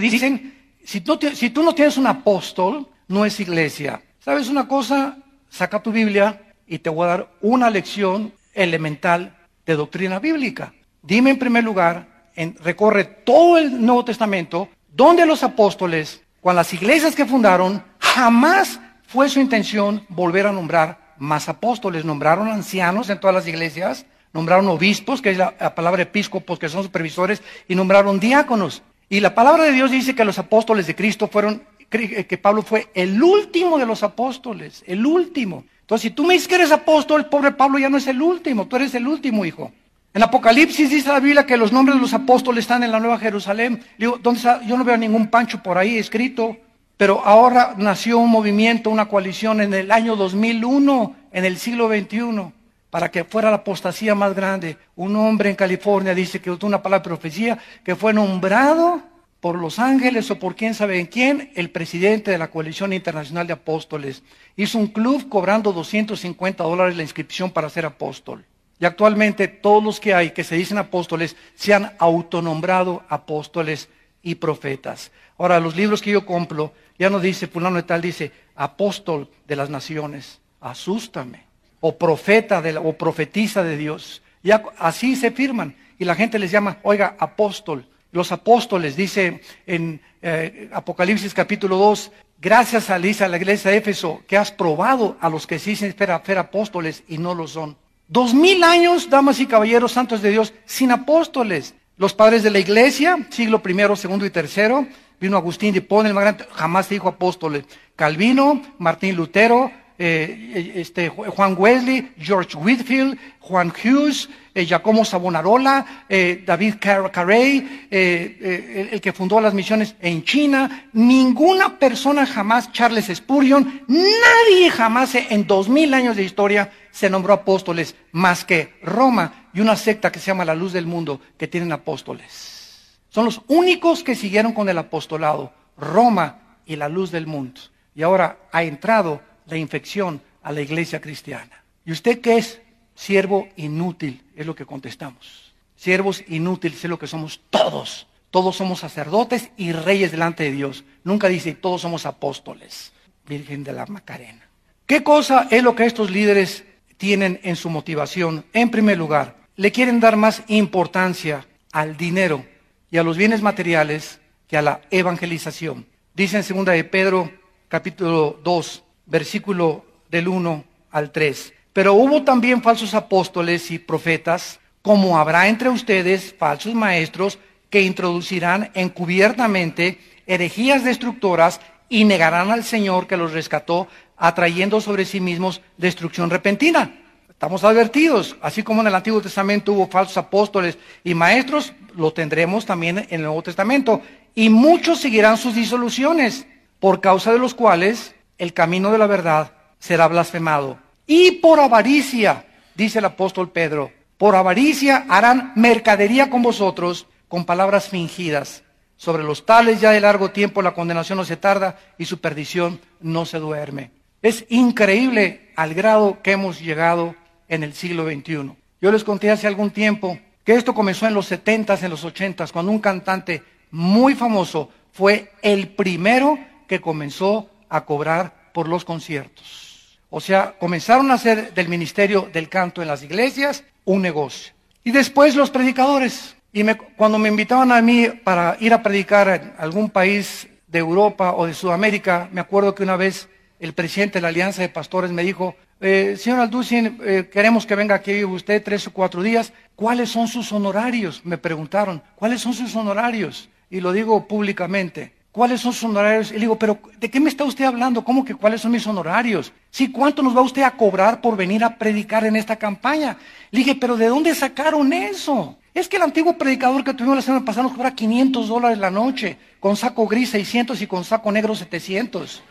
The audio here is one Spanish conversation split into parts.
dicen, si tú, si tú no tienes un apóstol, no es iglesia. ¿Sabes una cosa? Saca tu Biblia y te voy a dar una lección elemental de doctrina bíblica. Dime en primer lugar, recorre todo el Nuevo Testamento, donde los apóstoles, con las iglesias que fundaron, jamás fue su intención volver a nombrar más apóstoles. Nombraron ancianos en todas las iglesias, nombraron obispos, que es la, palabra episcopos, que son supervisores, y nombraron diáconos. Y la palabra de Dios dice que los apóstoles de Cristo fueron, que Pablo fue el último de los apóstoles, el último. Entonces, si tú me dices que eres apóstol, el pobre Pablo ya no es el último, tú eres el último, hijo. En Apocalipsis dice la Biblia que los nombres de los apóstoles están en la Nueva Jerusalén. Digo, ¿dónde? Yo no veo ningún pancho por ahí escrito. Pero ahora nació un movimiento, una coalición en el año 2001, en el siglo XXI, para que fuera la apostasía más grande. Un hombre en California dice que usó una palabra de profecía, que fue nombrado por los ángeles o por quién sabe en quién, el presidente de la Coalición Internacional de Apóstoles. Hizo un club cobrando 250 dólares la inscripción para ser apóstol. Y actualmente todos los que hay que se dicen apóstoles se han autonombrado apóstoles y profetas. Ahora, los libros que yo compro, ya no dice fulano de tal, dice apóstol de las naciones. Asústame. O profeta o profetiza de Dios. Ya así se firman. Y la gente les llama, oiga, apóstol. Los apóstoles, dice en eh, Apocalipsis capítulo 2, gracias a Lisa, la iglesia de Éfeso, que has probado a los que sí se espera ser apóstoles y no lo son. Dos mil años, damas y caballeros santos de Dios, sin apóstoles. Los padres de la iglesia, siglo primero, segundo y tercero, vino Agustín de Hipona, el más grande, jamás se dijo apóstoles. Calvino, Martín Lutero, eh, este, Juan Wesley, George Whitfield, Juan Hughes, eh, Giacomo Savonarola, eh, David Carey, eh, el que fundó las misiones en China. Ninguna persona jamás, Charles Spurgeon, nadie jamás en dos mil años de historia se nombró apóstoles más que Roma y una secta que se llama la Luz del Mundo que tienen apóstoles. Son los únicos que siguieron con el apostolado, Roma y la Luz del Mundo. Y ahora ha entrado la infección a la iglesia cristiana. ¿Y usted qué es? Siervo inútil, es lo que contestamos. Siervos inútiles es lo que somos todos. Todos somos sacerdotes y reyes delante de Dios. Nunca dice todos somos apóstoles. Virgen de la Macarena. ¿Qué cosa es lo que estos líderes tienen en su motivación? En primer lugar, le quieren dar más importancia al dinero y a los bienes materiales que a la evangelización. Dice en segunda de Pedro, capítulo 2, versículo del 1 al 3. Pero hubo también falsos apóstoles y profetas, como habrá entre ustedes falsos maestros que introducirán encubiertamente herejías destructoras y negarán al Señor que los rescató, atrayendo sobre sí mismos destrucción repentina. Estamos advertidos, así como en el Antiguo Testamento hubo falsos apóstoles y maestros, lo tendremos también en el Nuevo Testamento. Y muchos seguirán sus disoluciones, por causa de los cuales el camino de la verdad será blasfemado. Y por avaricia, dice el apóstol Pedro, por avaricia harán mercadería con vosotros con palabras fingidas. Sobre los tales ya de largo tiempo la condenación no se tarda y su perdición no se duerme. Es increíble al grado que hemos llegado en el siglo XXI. Yo les conté hace algún tiempo que esto comenzó en los 70 en los 80 cuando un cantante muy famoso fue el primero que comenzó a cobrar por los conciertos. O sea, comenzaron a hacer del ministerio del canto en las iglesias un negocio. Y después los predicadores. Y cuando me invitaban a mí para ir a predicar en algún país de Europa o de Sudamérica, me acuerdo que una vez el presidente de la Alianza de Pastores me dijo, eh, señor Alducin, eh, queremos que venga aquí usted tres o cuatro días. ¿Cuáles son sus honorarios? Me preguntaron, ¿cuáles son sus honorarios? Y lo digo públicamente. ¿Cuáles son sus honorarios? Y le digo, pero ¿de qué me está usted hablando? ¿Cómo que cuáles son mis honorarios? Sí, ¿cuánto nos va usted a cobrar por venir a predicar en esta campaña? Le dije, pero ¿de dónde sacaron eso? Es que el antiguo predicador que tuvimos la semana pasada nos cobra 500 dólares la noche, con saco gris 600 y con saco negro 700.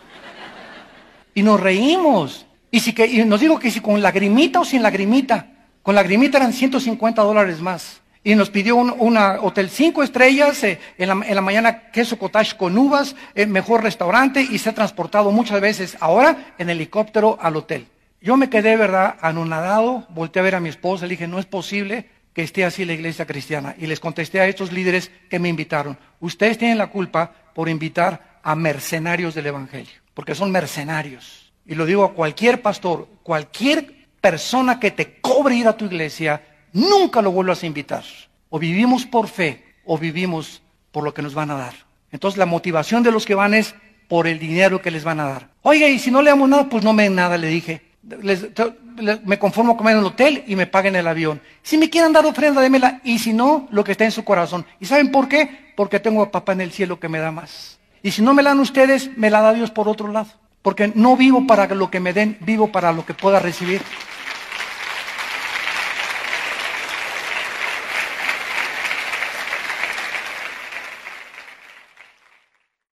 Y nos reímos. Y, si que, y nos digo que si con lagrimita o sin lagrimita. Con lagrimita eran 150 dólares más y nos pidió un una hotel cinco estrellas, eh, en, la, mañana queso cottage con uvas, eh, mejor restaurante y se ha transportado muchas veces ahora en helicóptero al hotel. Yo me quedé, ¿verdad?, anonadado, volteé a ver a mi esposa, le dije, no es posible que esté así la iglesia cristiana. Y les contesté a estos líderes que me invitaron. Ustedes tienen la culpa por invitar a mercenarios del Evangelio, porque son mercenarios. Y lo digo a cualquier pastor, cualquier persona que te cobre ir a tu iglesia, nunca lo vuelvas a invitar. O vivimos por fe o vivimos por lo que nos van a dar. Entonces la motivación de los que van es por el dinero que les van a dar. Oiga, y si no le damos nada, pues no me den nada, le dije. me conformo a comer en el hotel y me paguen el avión. Si me quieren dar ofrenda, démela. Y si no, lo que está en su corazón. ¿Y saben por qué? Porque tengo a papá en el cielo que me da más. Y si no me la dan ustedes, me la da Dios por otro lado. Porque no vivo para lo que me den, vivo para lo que pueda recibir.